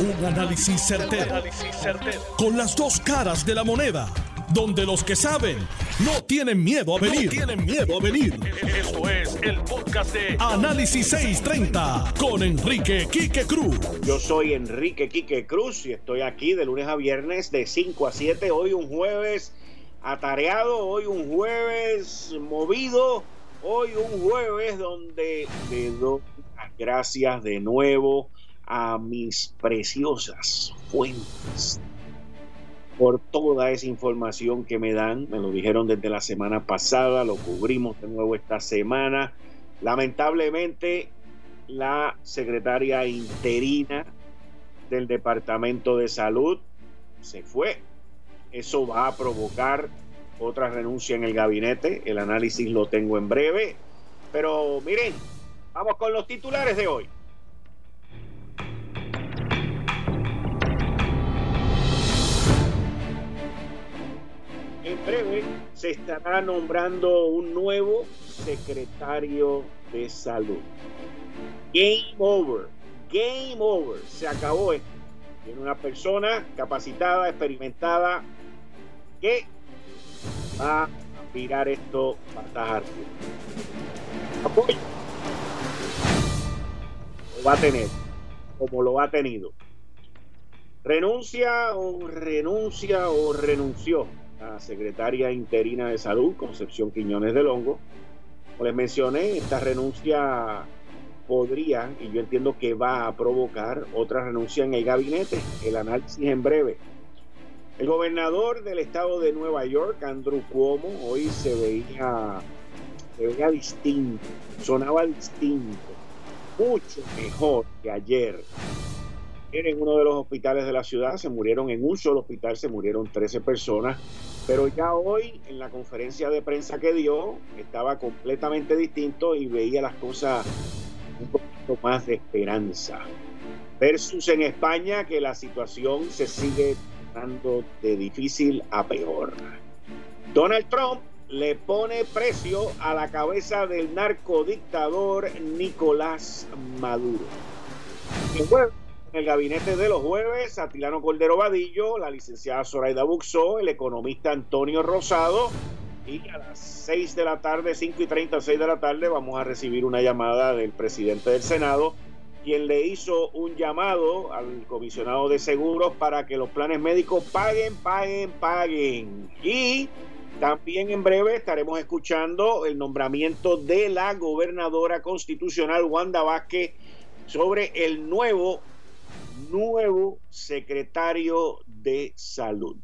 Un análisis certero, Con las dos caras de la moneda. Donde los que saben no tienen miedo a venir. tienen miedo a venir. Esto es el podcast de Análisis 630 con Enrique Quique Cruz. Yo soy Enrique Quique Cruz y estoy aquí de lunes a viernes de 5 a 7. Hoy un jueves atareado, hoy un jueves movido, hoy un jueves donde le doy las gracias de nuevo a mis preciosas fuentes por toda esa información que me dan. Me lo dijeron desde la semana pasada, lo cubrimos de nuevo esta semana. Lamentablemente, la secretaria interina del Departamento de Salud se fue. Eso va a provocar otra renuncia en el gabinete. El análisis lo tengo en breve. Pero miren, vamos con los titulares de hoy. Se estará nombrando un nuevo secretario de salud. Game over. Game over. Se acabó esto. Tiene una persona capacitada, experimentada, que va a tirar esto patas Apoyo. Lo va a tener, como lo ha tenido. Renuncia o renuncia o renunció la secretaria interina de salud, Concepción Quiñones del Hongo. Como les mencioné, esta renuncia podría, y yo entiendo que va a provocar otra renuncia en el gabinete. El análisis en breve. El gobernador del estado de Nueva York, Andrew Cuomo, hoy se veía, se veía distinto, sonaba distinto, mucho mejor que ayer en uno de los hospitales de la ciudad, se murieron en un solo hospital, se murieron 13 personas, pero ya hoy en la conferencia de prensa que dio estaba completamente distinto y veía las cosas un poquito más de esperanza. Versus en España que la situación se sigue dando de difícil a peor. Donald Trump le pone precio a la cabeza del narcodictador Nicolás Maduro. En el gabinete de los jueves, Atilano Cordero Vadillo, la licenciada Zoraida Buxó, el economista Antonio Rosado. Y a las 6 de la tarde, 5 y 30, 6 de la tarde, vamos a recibir una llamada del presidente del Senado, quien le hizo un llamado al comisionado de seguros para que los planes médicos paguen, paguen, paguen. Y también en breve estaremos escuchando el nombramiento de la gobernadora constitucional Wanda Vázquez sobre el nuevo nuevo secretario de salud.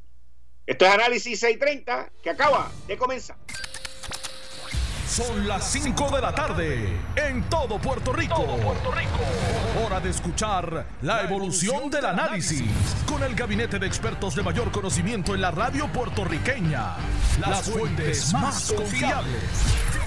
Esto es Análisis 630 que acaba de comenzar. Son las 5 de la tarde en todo Puerto Rico. Puerto Rico. Hora de escuchar la evolución del análisis con el gabinete de expertos de mayor conocimiento en la radio puertorriqueña. Las fuentes más confiables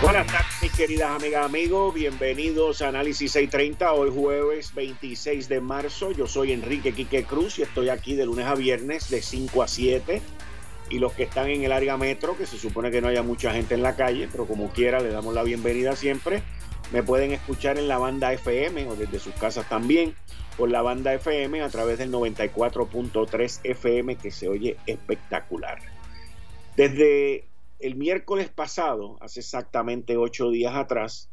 Buenas tardes, mis queridas amigas, amigos. Bienvenidos a Análisis 630. Hoy jueves 26 de marzo. Yo soy Enrique Quique Cruz y estoy aquí de lunes a viernes de 5 a 7. Y los que están en el área metro, que se supone que no haya mucha gente en la calle, pero como quiera, le damos la bienvenida siempre. Me pueden escuchar en la banda FM o desde sus casas también por la banda FM a través del 94.3 FM que se oye espectacular. Desde el miércoles pasado, hace exactamente ocho días atrás,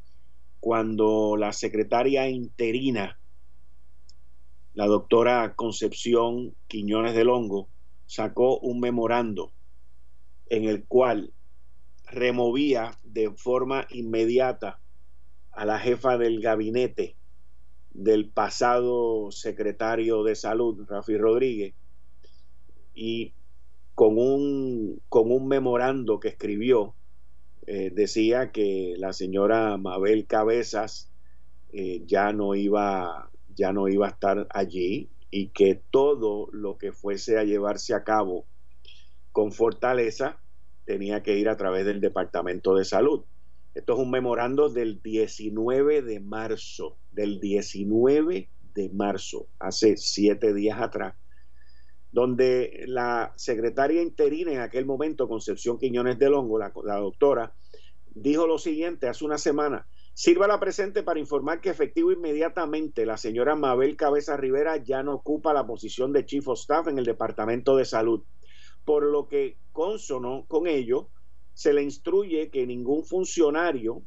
cuando la secretaria interina, la doctora Concepción Quiñones del Hongo, sacó un memorando en el cual removía de forma inmediata a la jefa del gabinete del pasado secretario de salud, Rafi Rodríguez, y con un, con un memorando que escribió, eh, decía que la señora Mabel Cabezas eh, ya, no iba, ya no iba a estar allí y que todo lo que fuese a llevarse a cabo con fortaleza tenía que ir a través del Departamento de Salud. Esto es un memorando del 19 de marzo, del 19 de marzo, hace siete días atrás, donde la secretaria interina en aquel momento, Concepción Quiñones del Hongo, la, la doctora, dijo lo siguiente hace una semana, Sirva la presente para informar que efectivo inmediatamente la señora Mabel Cabeza Rivera ya no ocupa la posición de Chief of Staff en el Departamento de Salud, por lo que consono con ello se le instruye que ningún funcionario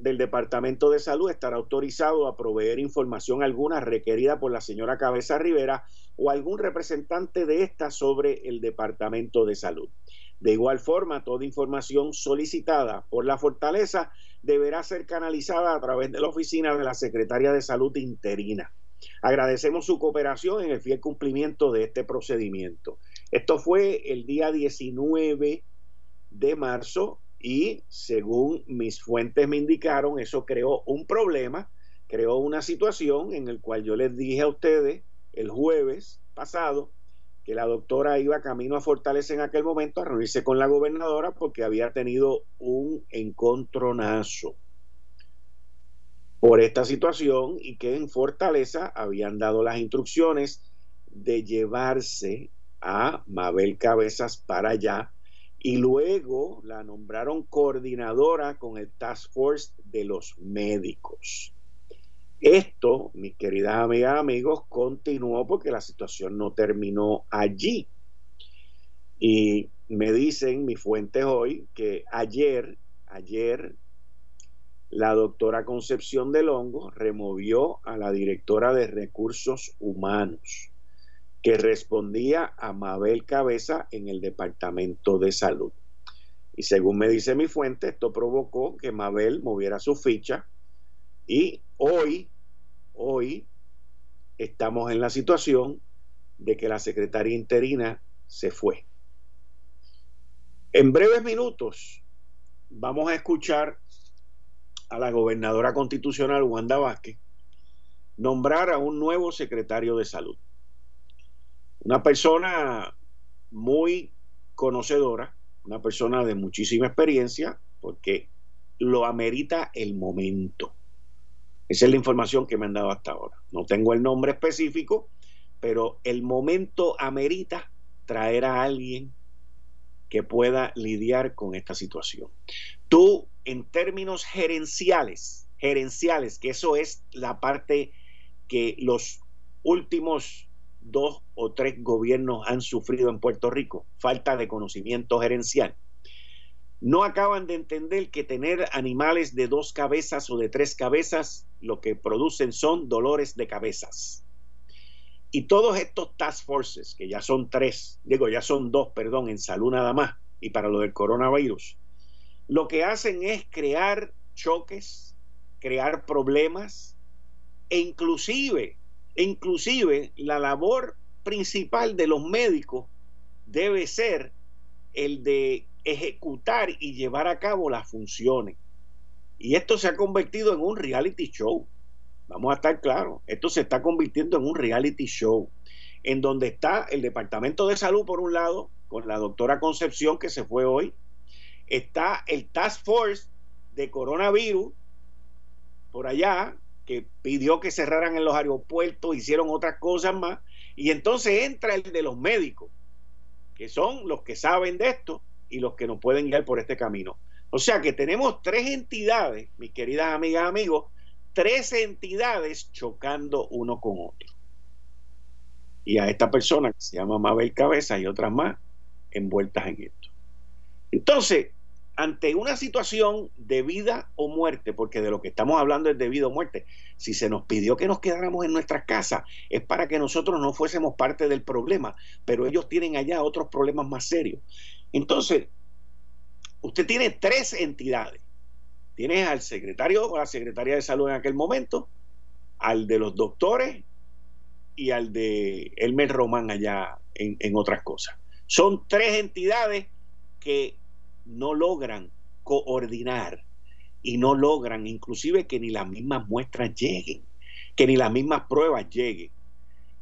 del Departamento de Salud estará autorizado a proveer información alguna requerida por la señora Cabeza Rivera o algún representante de esta sobre el Departamento de Salud. De igual forma, toda información solicitada por la fortaleza deberá ser canalizada a través de la oficina de la Secretaria de Salud interina. Agradecemos su cooperación en el fiel cumplimiento de este procedimiento. Esto fue el día 19 de marzo y según mis fuentes me indicaron, eso creó un problema, creó una situación en el cual yo les dije a ustedes el jueves pasado que la doctora iba camino a Fortaleza en aquel momento a reunirse con la gobernadora porque había tenido un encontronazo por esta situación y que en Fortaleza habían dado las instrucciones de llevarse a Mabel Cabezas para allá y luego la nombraron coordinadora con el Task Force de los médicos. Esto, mis queridas amigas, amigos, continuó porque la situación no terminó allí. Y me dicen mis fuentes hoy que ayer, ayer, la doctora Concepción del Hongo removió a la directora de recursos humanos que respondía a Mabel Cabeza en el Departamento de Salud. Y según me dice mi fuente, esto provocó que Mabel moviera su ficha y hoy, hoy, estamos en la situación de que la secretaria interina se fue. En breves minutos vamos a escuchar a la gobernadora constitucional Wanda Vázquez nombrar a un nuevo secretario de salud. Una persona muy conocedora, una persona de muchísima experiencia, porque lo amerita el momento. Esa es la información que me han dado hasta ahora. No tengo el nombre específico, pero el momento amerita traer a alguien que pueda lidiar con esta situación. Tú, en términos gerenciales, gerenciales, que eso es la parte que los últimos dos o tres gobiernos han sufrido en Puerto Rico, falta de conocimiento gerencial no acaban de entender que tener animales de dos cabezas o de tres cabezas lo que producen son dolores de cabezas. Y todos estos task forces, que ya son tres, digo, ya son dos, perdón, en salud nada más, y para lo del coronavirus, lo que hacen es crear choques, crear problemas, e inclusive, e inclusive la labor principal de los médicos debe ser el de ejecutar y llevar a cabo las funciones. Y esto se ha convertido en un reality show. Vamos a estar claros, esto se está convirtiendo en un reality show, en donde está el Departamento de Salud por un lado, con la doctora Concepción que se fue hoy, está el Task Force de coronavirus por allá, que pidió que cerraran en los aeropuertos, hicieron otras cosas más, y entonces entra el de los médicos, que son los que saben de esto, y los que nos pueden guiar por este camino. O sea que tenemos tres entidades, mis queridas amigas, amigos, tres entidades chocando uno con otro. Y a esta persona que se llama Mabel Cabeza y otras más envueltas en esto. Entonces, ante una situación de vida o muerte, porque de lo que estamos hablando es de vida o muerte, si se nos pidió que nos quedáramos en nuestras casas, es para que nosotros no fuésemos parte del problema, pero ellos tienen allá otros problemas más serios. Entonces, usted tiene tres entidades. Tienes al secretario o la secretaria de salud en aquel momento, al de los doctores y al de Elmer Román allá en, en otras cosas. Son tres entidades que no logran coordinar y no logran inclusive que ni las mismas muestras lleguen, que ni las mismas pruebas lleguen.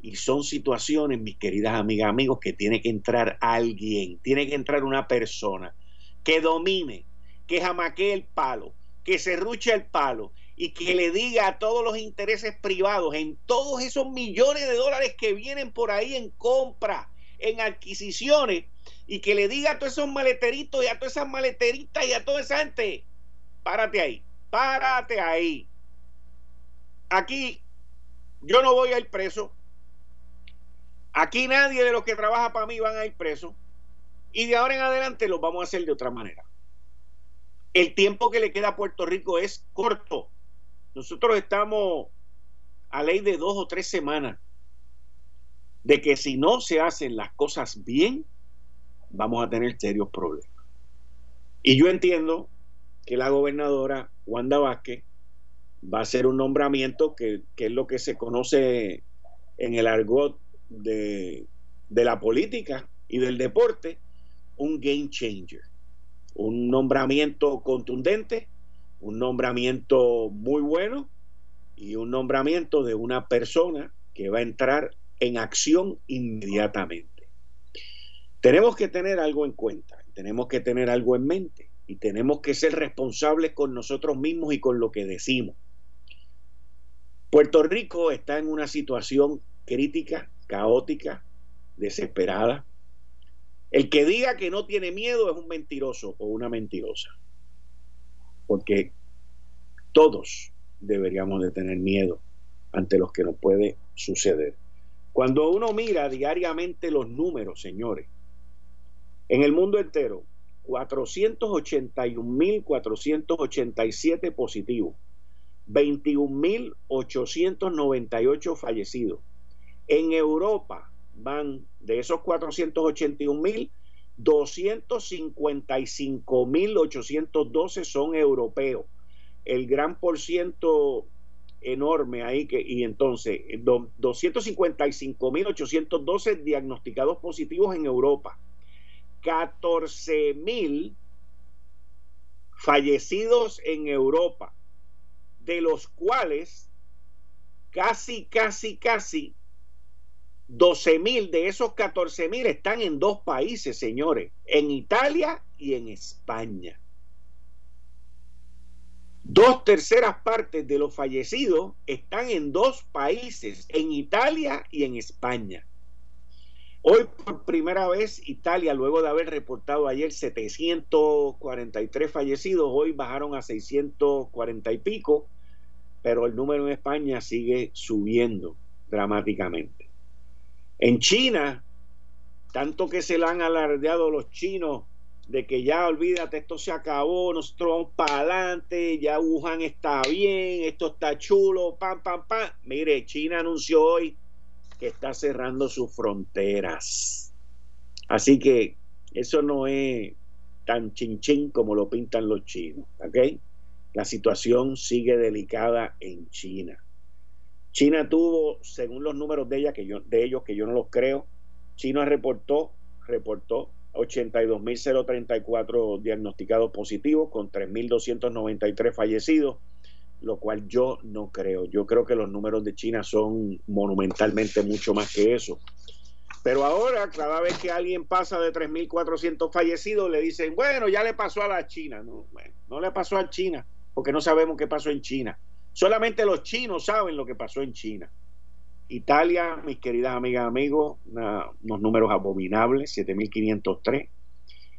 Y son situaciones, mis queridas amigas, amigos, que tiene que entrar alguien, tiene que entrar una persona que domine, que jamaquee el palo, que se ruche el palo y que le diga a todos los intereses privados en todos esos millones de dólares que vienen por ahí en compra, en adquisiciones, y que le diga a todos esos maleteritos y a todas esas maleteritas y a toda esa gente, párate ahí, párate ahí. Aquí yo no voy a ir preso. Aquí nadie de los que trabaja para mí van a ir preso. Y de ahora en adelante lo vamos a hacer de otra manera. El tiempo que le queda a Puerto Rico es corto. Nosotros estamos a ley de dos o tres semanas de que si no se hacen las cosas bien, vamos a tener serios problemas. Y yo entiendo que la gobernadora Wanda Vázquez va a ser un nombramiento que, es lo que se conoce en el argot de, de la política y del deporte, un game changer, un nombramiento contundente, un nombramiento muy bueno y un nombramiento de una persona que va a entrar en acción inmediatamente. Tenemos que tener algo en cuenta, tenemos que tener algo en mente y tenemos que ser responsables con nosotros mismos y con lo que decimos. Puerto Rico está en una situación crítica, caótica, desesperada. El que diga que no tiene miedo es un mentiroso o una mentirosa. Porque todos deberíamos de tener miedo ante lo que nos puede suceder. Cuando uno mira diariamente los números, señores, en el mundo entero, 481.487 positivos, 21.898 fallecidos. En Europa van de esos 481.000, 255.812 son europeos. El gran por ciento enorme ahí que y entonces 255.812 diagnosticados positivos en Europa 14 mil fallecidos en Europa, de los cuales casi, casi, casi 12 mil de esos 14 mil están en dos países, señores, en Italia y en España. Dos terceras partes de los fallecidos están en dos países, en Italia y en España. Hoy por primera vez Italia, luego de haber reportado ayer 743 fallecidos, hoy bajaron a 640 y pico, pero el número en España sigue subiendo dramáticamente. En China, tanto que se le han alardeado los chinos de que ya olvídate, esto se acabó, nosotros vamos para adelante, ya Wuhan está bien, esto está chulo, pam, pam, pam. Mire, China anunció hoy que está cerrando sus fronteras. Así que eso no es tan chinchín como lo pintan los chinos, ¿ok? La situación sigue delicada en China. China tuvo, según los números de, ella, de ellos, que yo no los creo, China reportó, reportó 82.034 diagnosticados positivos con 3.293 fallecidos lo cual yo no creo. Yo creo que los números de China son monumentalmente mucho más que eso. Pero ahora, cada vez que alguien pasa de 3.400 fallecidos, le dicen, bueno, ya le pasó a la China. No, no le pasó a China, porque no sabemos qué pasó en China. Solamente los chinos saben lo que pasó en China. Italia, mis queridas amigas amigos, unos números abominables, 7.503.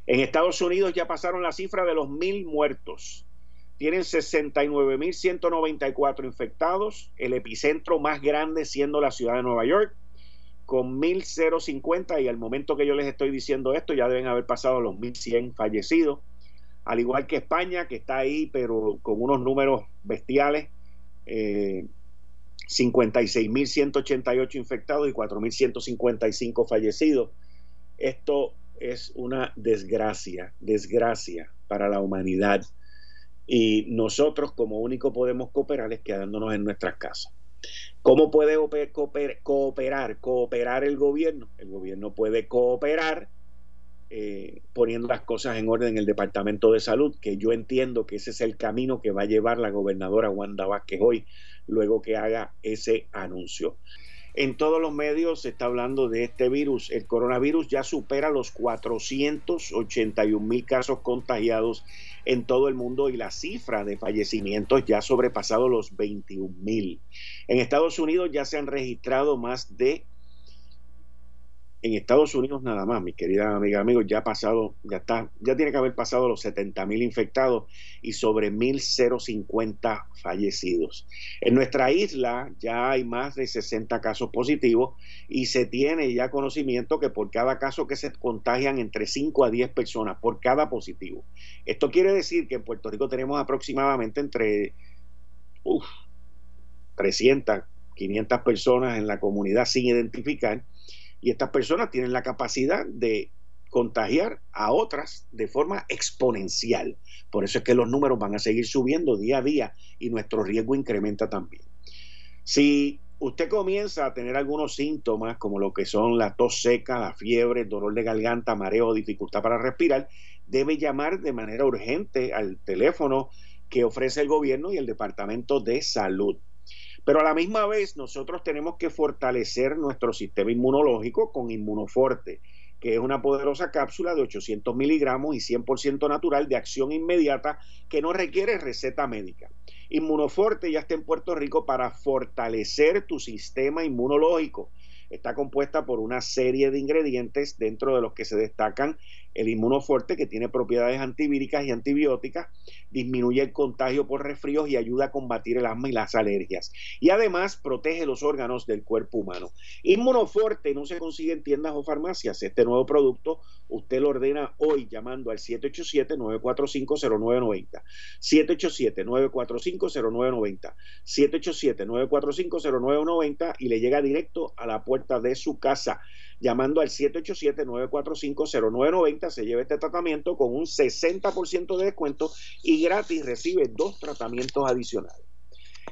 En Estados Unidos ya pasaron la cifra de los mil muertos tienen 69.194 infectados, el epicentro más grande siendo la ciudad de Nueva York, con 1.050 y al momento que yo les estoy diciendo esto ya deben haber pasado los 1.100 fallecidos, al igual que España, que está ahí, pero con unos números bestiales, 56.188 eh, infectados y 4.155 fallecidos. Esto es una desgracia, desgracia para la humanidad y nosotros como único podemos cooperar es quedándonos en nuestras casas. ¿Cómo puede cooperar, cooperar el gobierno? El gobierno puede cooperar eh, poniendo las cosas en orden en el Departamento de Salud, que yo entiendo que ese es el camino que va a llevar la gobernadora Wanda Vázquez hoy, luego que haga ese anuncio. En todos los medios se está hablando de este virus. El coronavirus ya supera los 481 mil casos contagiados en todo el mundo y la cifra de fallecimientos ya ha sobrepasado los 21 mil. En Estados Unidos ya se han registrado más de en Estados Unidos nada más, mi querida amiga, amigos, ya ha pasado, ya está, ya tiene que haber pasado los 70 mil infectados y sobre 1.050 fallecidos. En nuestra isla ya hay más de 60 casos positivos y se tiene ya conocimiento que por cada caso que se contagian entre 5 a 10 personas, por cada positivo. Esto quiere decir que en Puerto Rico tenemos aproximadamente entre 300, 500 personas en la comunidad sin identificar y estas personas tienen la capacidad de contagiar a otras de forma exponencial. Por eso es que los números van a seguir subiendo día a día y nuestro riesgo incrementa también. Si usted comienza a tener algunos síntomas como lo que son la tos seca, la fiebre, dolor de garganta, mareo, dificultad para respirar, debe llamar de manera urgente al teléfono que ofrece el gobierno y el Departamento de Salud. Pero a la misma vez nosotros tenemos que fortalecer nuestro sistema inmunológico con Inmunoforte, que es una poderosa cápsula de 800 miligramos y 100% natural de acción inmediata que no requiere receta médica. Inmunoforte ya está en Puerto Rico para fortalecer tu sistema inmunológico está compuesta por una serie de ingredientes dentro de los que se destacan el inmunofuerte que tiene propiedades antivíricas y antibióticas, disminuye el contagio por resfríos y ayuda a combatir el asma y las alergias. Y además protege los órganos del cuerpo humano. Inmunofuerte no se consigue en tiendas o farmacias. Este nuevo producto usted lo ordena hoy llamando al 787-945-0990. 787-945-0990. 787-945-0990 y le llega directo a la puerta de su casa llamando al 787-945-0990, se lleva este tratamiento con un 60% de descuento y gratis recibe dos tratamientos adicionales.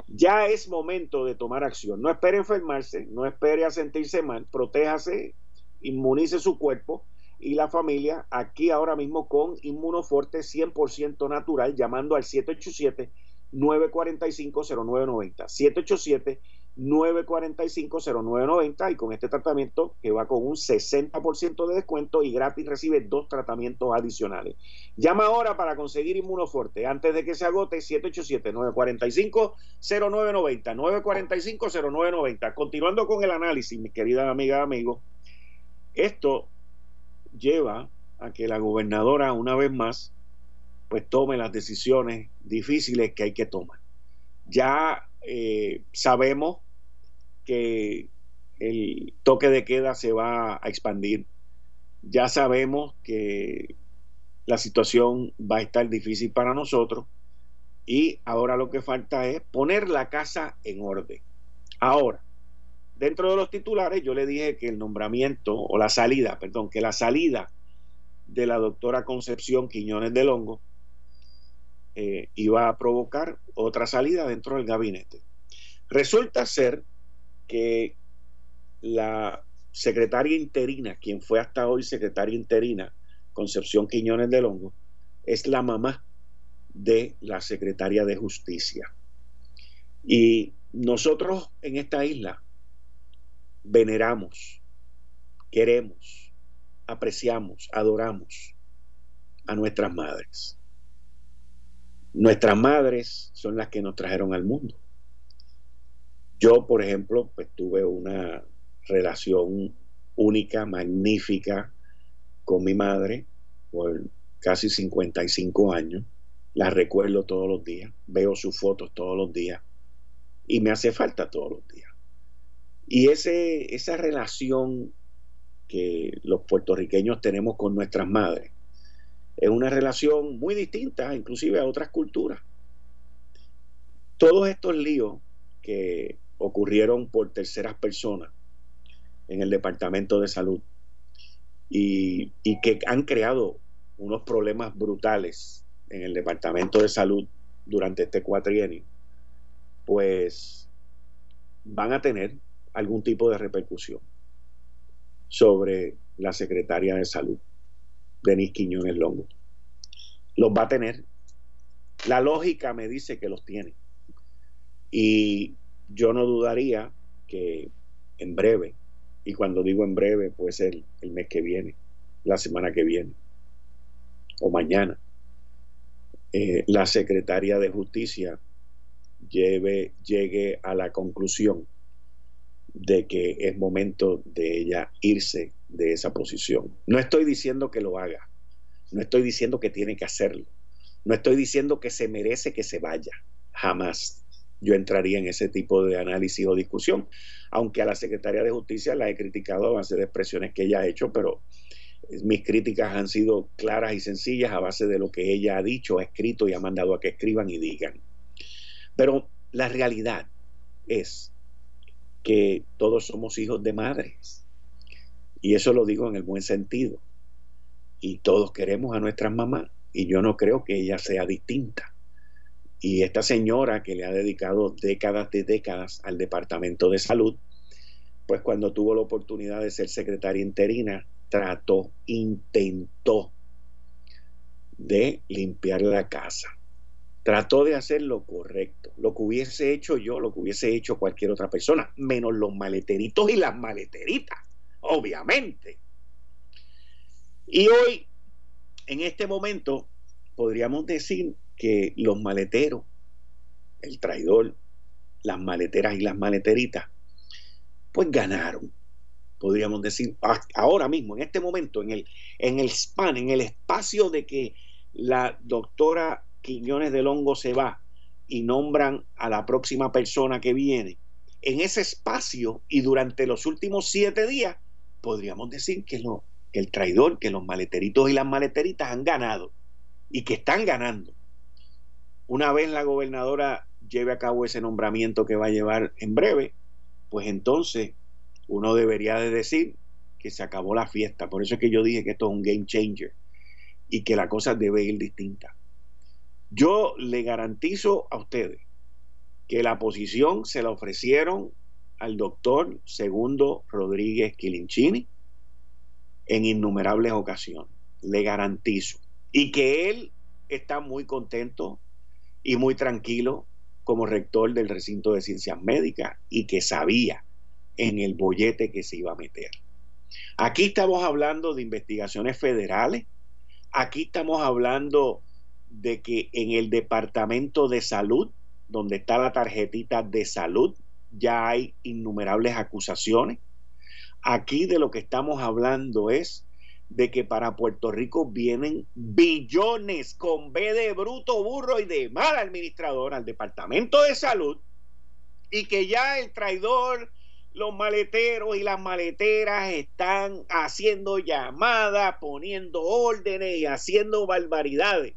Ya es momento de tomar acción. No espere enfermarse, no espere a sentirse mal, protéjase, inmunice su cuerpo y la familia aquí ahora mismo con Inmunoforte 100% natural llamando al 787 945 0990 787 945-0990 y con este tratamiento que va con un 60% de descuento y gratis recibe dos tratamientos adicionales. Llama ahora para conseguir Inmunoforte antes de que se agote 787-945-0990. 945-0990. Continuando con el análisis, mi querida amiga, amigo, esto lleva a que la gobernadora una vez más pues tome las decisiones difíciles que hay que tomar. Ya eh, sabemos que el toque de queda se va a expandir. Ya sabemos que la situación va a estar difícil para nosotros y ahora lo que falta es poner la casa en orden. Ahora, dentro de los titulares yo le dije que el nombramiento o la salida, perdón, que la salida de la doctora Concepción Quiñones de Longo eh, iba a provocar otra salida dentro del gabinete. Resulta ser que la secretaria interina, quien fue hasta hoy secretaria interina, Concepción Quiñones de Longo, es la mamá de la secretaria de Justicia. Y nosotros en esta isla veneramos, queremos, apreciamos, adoramos a nuestras madres. Nuestras madres son las que nos trajeron al mundo. Yo, por ejemplo, pues tuve una relación única, magnífica con mi madre por casi 55 años. La recuerdo todos los días, veo sus fotos todos los días y me hace falta todos los días. Y ese, esa relación que los puertorriqueños tenemos con nuestras madres es una relación muy distinta inclusive a otras culturas. Todos estos líos que ocurrieron por terceras personas en el Departamento de Salud y, que han creado unos problemas brutales en el Departamento de Salud durante este cuatrienio, pues van a tener algún tipo de repercusión sobre la secretaria de Salud, Denis Quiñones Longo. Los va a tener. La lógica me dice que los tiene. Y yo no dudaría que en breve, y cuando digo en breve, puede ser el mes que viene, la semana que viene, o mañana, eh, la secretaria de justicia lleve, llegue a la conclusión de que es momento de ella irse de esa posición. No estoy diciendo que lo haga, no estoy diciendo que tiene que hacerlo, no estoy diciendo que se merece que se vaya, jamás yo entraría en ese tipo de análisis o discusión, aunque a la secretaria de justicia la he criticado a base de expresiones que ella ha hecho, pero mis críticas han sido claras y sencillas a base de lo que ella ha dicho, ha escrito y ha mandado a que escriban y digan. Pero la realidad es que todos somos hijos de madres. Y eso lo digo en el buen sentido. Y todos queremos a nuestras mamás. Y yo no creo que ella sea distinta. Y esta señora que le ha dedicado décadas de décadas al Departamento de Salud, pues cuando tuvo la oportunidad de ser secretaria interina, trató, intentó de limpiar la casa. Trató de hacer lo correcto, lo que hubiese hecho yo, lo que hubiese hecho cualquier otra persona, menos los maleteritos y las maleteritas, obviamente. Y hoy, en este momento, podríamos decir que los maleteros, el traidor, las maleteras y las maleteritas, pues ganaron. Podríamos decir, ahora mismo, en este momento, en el, en el span, en el espacio de que la doctora Quiñones del Hongo se va y nombran a la próxima persona que viene, en ese espacio y durante los últimos siete días, podríamos decir que, lo, que el traidor, que los maleteritos y las maleteritas han ganado y que están ganando. Una vez la gobernadora lleve a cabo ese nombramiento que va a llevar en breve, pues entonces uno debería de decir que se acabó la fiesta. Por eso es que yo dije que esto es un game changer y que la cosa debe ir distinta. Yo le garantizo a ustedes que la posición se la ofrecieron al doctor Segundo Rodríguez Quilinchini en innumerables ocasiones. Le garantizo. Y que él está muy contento y muy tranquilo como rector del recinto de ciencias médicas y que sabía en el bollete que se iba a meter. Aquí estamos hablando de investigaciones federales, aquí estamos hablando de que en el departamento de salud, donde está la tarjetita de salud, ya hay innumerables acusaciones. Aquí de lo que estamos hablando es de que para Puerto Rico vienen billones con B de bruto, burro y de mal administrador al Departamento de Salud y que ya el traidor, los maleteros y las maleteras están haciendo llamadas, poniendo órdenes y haciendo barbaridades.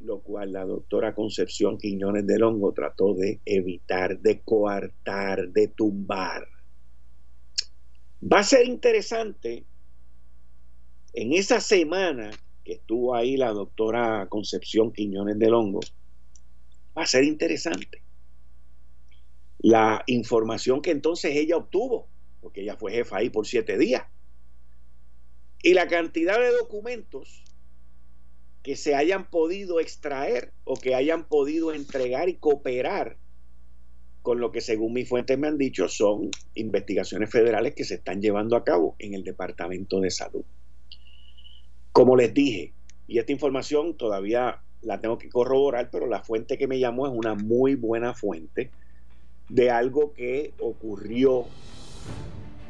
Lo cual la doctora Concepción Quiñones del Hongo trató de evitar, de coartar, de tumbar. Va a ser interesante en esa semana que estuvo ahí la doctora Concepción Quiñones del Hongo, va a ser interesante. La información que entonces ella obtuvo, porque ella fue jefa ahí por siete días, y la cantidad de documentos que se hayan podido extraer o que hayan podido entregar y cooperar con lo que según mis fuentes me han dicho son investigaciones federales que se están llevando a cabo en el Departamento de Salud. Como les dije, y esta información todavía la tengo que corroborar, pero la fuente que me llamó es una muy buena fuente de algo que ocurrió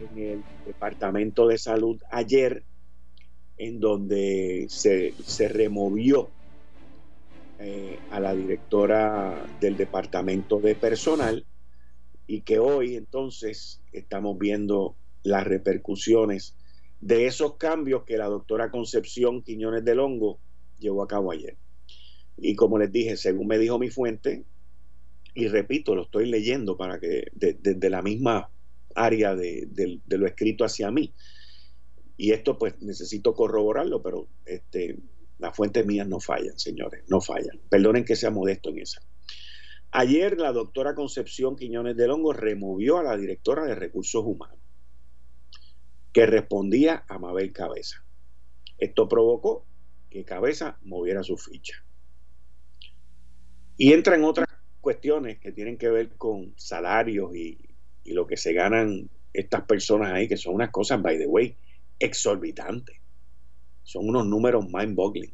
en el Departamento de Salud ayer, en donde se, removió eh, a la directora del Departamento de Personal y que hoy entonces estamos viendo las repercusiones de esos cambios que la doctora Concepción Quiñones del Hongo llevó a cabo ayer. Y como les dije, según me dijo mi fuente, y repito, lo estoy leyendo para que desde la misma área de, lo escrito hacia mí. Y esto pues necesito corroborarlo, pero este, las fuentes mías no fallan, señores, no fallan. Perdonen que sea modesto en esa. Ayer la doctora Concepción Quiñones del Hongo removió a la directora de recursos humanos que respondía a Mabel Cabeza. Esto provocó que Cabeza moviera su ficha. Y entra en otras cuestiones que tienen que ver con salarios y, y lo que se ganan estas personas ahí, que son unas cosas, by the way, exorbitantes. Son unos números mind-boggling.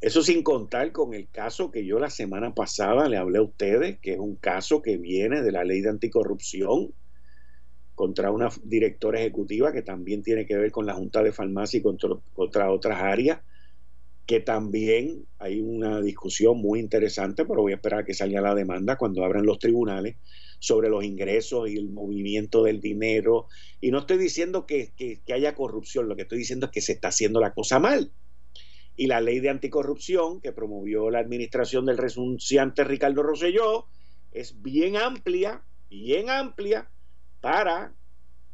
Eso sin contar con el caso que yo la semana pasada le hablé a ustedes, que es un caso que viene de la ley de anticorrupción contra una directora ejecutiva que también tiene que ver con la Junta de Farmacia y contra, contra otras áreas, que también hay una discusión muy interesante, pero voy a esperar a que salga la demanda cuando abran los tribunales sobre los ingresos y el movimiento del dinero. Y no estoy diciendo que, que, que haya corrupción, lo que estoy diciendo es que se está haciendo la cosa mal y la ley de anticorrupción que promovió la administración del renunciante Ricardo Rosselló es bien amplia, bien amplia para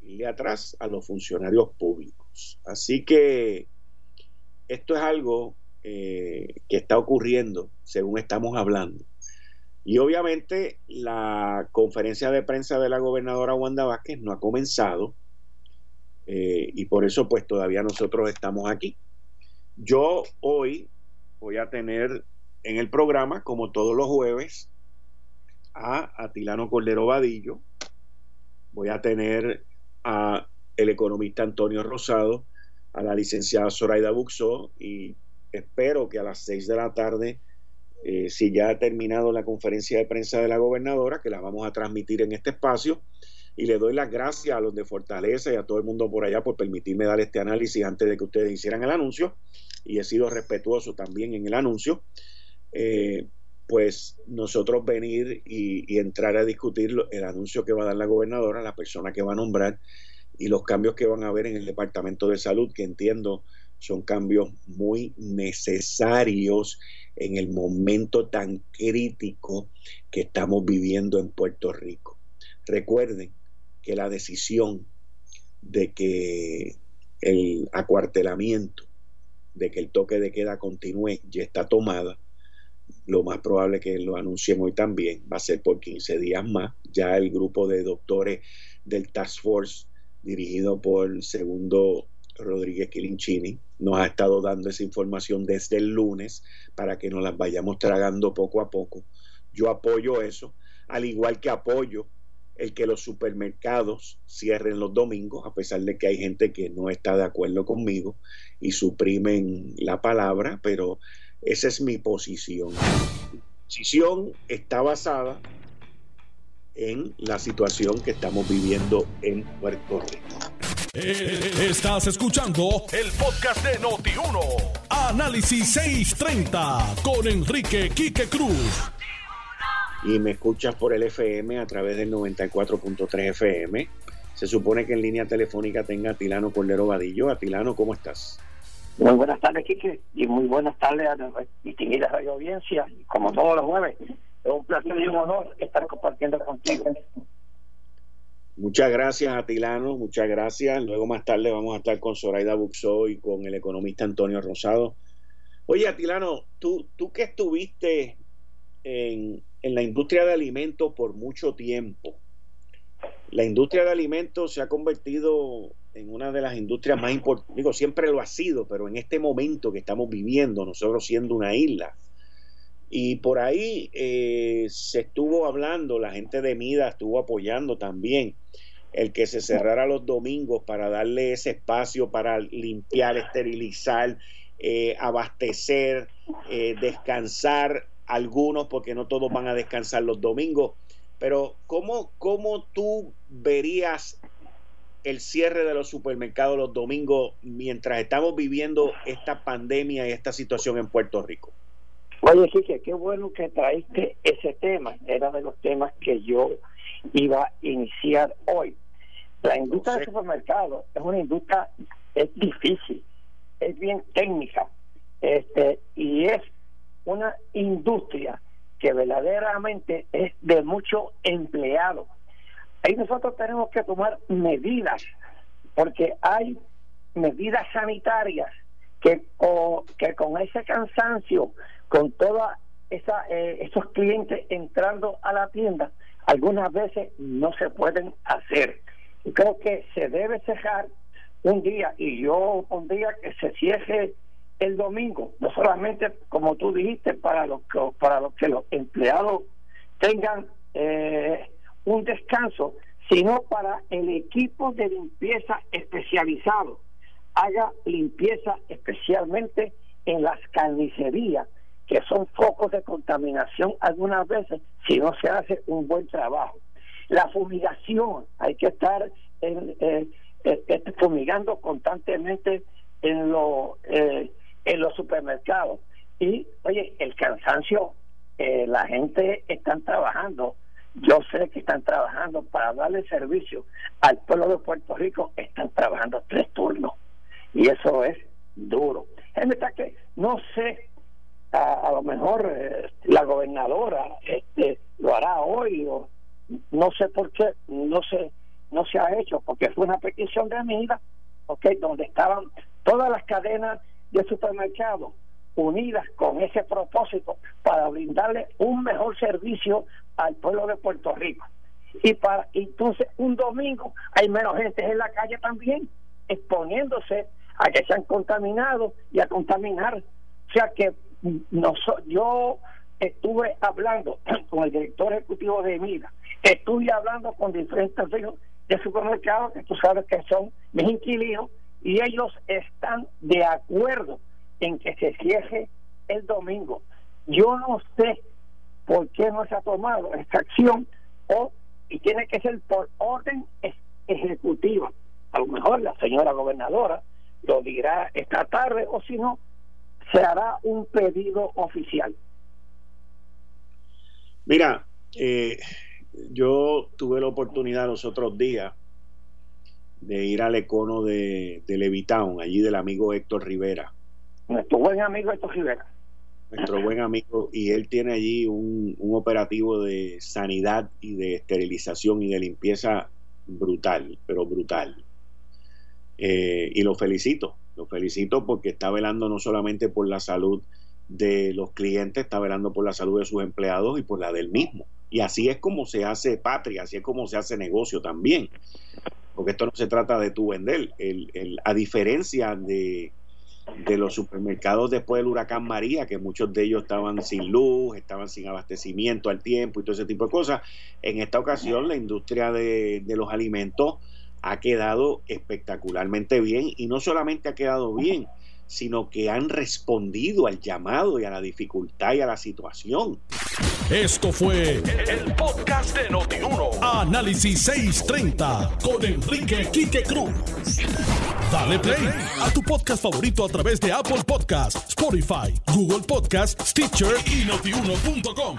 irle atrás a los funcionarios públicos. Así que esto es algo eh, que está ocurriendo según estamos hablando. Y obviamente la conferencia de prensa de la gobernadora Wanda Vázquez no ha comenzado eh, y por eso pues todavía nosotros estamos aquí. Yo hoy voy a tener en el programa, como todos los jueves, a Atilano Cordero Vadillo, voy a tener a el economista Antonio Rosado, a la licenciada Zoraida Buxó y espero que a las seis de la tarde, eh, si ya ha terminado la conferencia de prensa de la gobernadora, que la vamos a transmitir en este espacio, y le doy las gracias a los de Fortaleza y a todo el mundo por allá por permitirme dar este análisis antes de que ustedes hicieran el anuncio y he sido respetuoso también en el anuncio. Eh, pues nosotros venir y, entrar a discutir el anuncio que va a dar la gobernadora, la persona que va a nombrar y los cambios que van a haber en el Departamento de Salud, que entiendo son cambios muy necesarios en el momento tan crítico que estamos viviendo en Puerto Rico. Recuerden que la decisión de que el acuartelamiento, de que el toque de queda continúe, ya está tomada. Lo más probable que lo anuncien hoy también va a ser por 15 días más. Ya el grupo de doctores del Task Force, dirigido por el segundo Rodríguez Quilinchini, nos ha estado dando esa información desde el lunes para que nos las vayamos tragando poco a poco. Yo apoyo eso, al igual que apoyo el que los supermercados cierren los domingos, a pesar de que hay gente que no está de acuerdo conmigo y suprimen la palabra, pero esa es mi posición. Mi posición está basada en la situación que estamos viviendo en Puerto Rico. Eh, estás escuchando el podcast de Noti1. Análisis 630 con Enrique Quique Cruz y me escuchas por el FM a través del 94.3 FM. Se supone que en línea telefónica tenga Atilano Cordero Vadillo. Atilano, ¿cómo estás? Muy buenas tardes, Quique, y muy buenas tardes a la distinguida radio audiencia, como todos los jueves. Es un placer y un honor estar compartiendo contigo. Muchas gracias, Atilano, muchas gracias. Luego más tarde vamos a estar con Zoraida Buxó y con el economista Antonio Rosado. Oye, Atilano, tú, tú que estuviste en, en la industria de alimentos por mucho tiempo. La industria de alimentos se ha convertido en una de las industrias más importantes, digo, siempre lo ha sido, pero en este momento que estamos viviendo, nosotros siendo una isla, y por ahí eh, se estuvo hablando, la gente de Mida estuvo apoyando también el que se cerrara los domingos para darle ese espacio para limpiar, esterilizar, eh, abastecer, eh, descansar. Algunos porque no todos van a descansar los domingos, pero ¿cómo, cómo tú verías el cierre de los supermercados los domingos mientras estamos viviendo esta pandemia y esta situación en Puerto Rico? Oye, Quique, qué bueno que traiste ese tema. Era de los temas que yo iba a iniciar hoy. La industria del supermercado es una industria, es difícil, es bien técnica, este, y es una industria que verdaderamente es de mucho empleado. Ahí nosotros tenemos que tomar medidas, porque hay medidas sanitarias que, que con ese cansancio, con todos eh, esos clientes entrando a la tienda, algunas veces no se pueden hacer. Y creo que se debe cejar un día, y yo pondría que se cierre el domingo, no solamente como tú dijiste, para los que, para los, que los empleados tengan eh, un descanso, sino para el equipo de limpieza especializado. Haga limpieza especialmente en las carnicerías, que son focos de contaminación algunas veces si no se hace un buen trabajo. La fumigación, hay que estar en, eh, eh, eh, fumigando constantemente en, lo, en los supermercados. Y, oye, el cansancio, la gente están trabajando yo sé que están trabajando para darle servicio al pueblo de Puerto Rico, están trabajando tres turnos y eso es duro. Es verdad que no sé, a, lo mejor eh, la gobernadora este, lo hará hoy o no sé por qué, no sé, no se ha hecho porque fue una petición de amiga, okay, donde estaban todas las cadenas de supermercados unidas con ese propósito para brindarle un mejor servicio al pueblo de Puerto Rico. Y para entonces un domingo hay menos gente en la calle también, exponiéndose a que se han contaminado y a contaminar. O sea que no yo estuve hablando con el director ejecutivo de MIDA, estuve hablando con diferentes de supermercados que tú sabes que son mis inquilinos y ellos están de acuerdo en que se cierre el domingo. Yo no sé por qué no se ha tomado esta acción o y tiene que ser por orden ejecutiva. A lo mejor la señora gobernadora lo dirá esta tarde o si no, se hará un pedido oficial. Mira, eh, yo tuve la oportunidad los otros días de ir al econo de, de Levitown, allí del amigo Héctor Rivera. Nuestro buen amigo Héctor Rivera nuestro buen amigo, y él tiene allí un, operativo de sanidad y de esterilización y de limpieza brutal, pero brutal. Eh, y lo felicito, lo felicito porque está velando no solamente por la salud de los clientes, está velando por la salud de sus empleados y por la del mismo. Y así es como se hace patria, así es como se hace negocio también. Porque esto no se trata de tu vender. el, a diferencia de, de los supermercados después del huracán María, que muchos de ellos estaban sin luz, estaban sin abastecimiento al tiempo y todo ese tipo de cosas. En esta ocasión la industria de, de los alimentos ha quedado espectacularmente bien y no solamente ha quedado bien, sino que han respondido al llamado y a la dificultad y a la situación. Esto fue el, podcast de Notiuno. Análisis 630 con Enrique Quique Cruz. Dale play a tu podcast favorito a través de Apple Podcasts, Spotify, Google Podcasts, Stitcher y notiuno.com.